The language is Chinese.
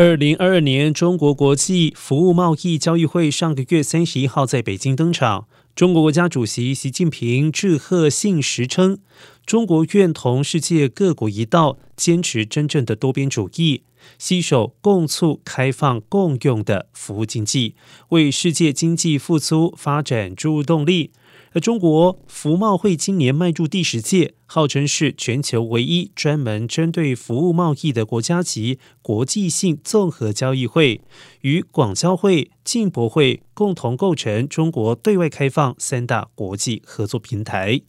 二零二二年中国国际服务贸易交易会上个月三十一号在北京登场。中国国家主席习近平致贺信时称，中国愿同世界各国一道，坚持真正的多边主义，携手共促开放共用的服务经济，为世界经济复苏发展注入动力。而中国服贸会今年迈入第十届，号称是全球唯一专门针对服务贸易的国家级国际性综合交易会，与广交会、进博会共同构成中国对外开放三大国际合作平台。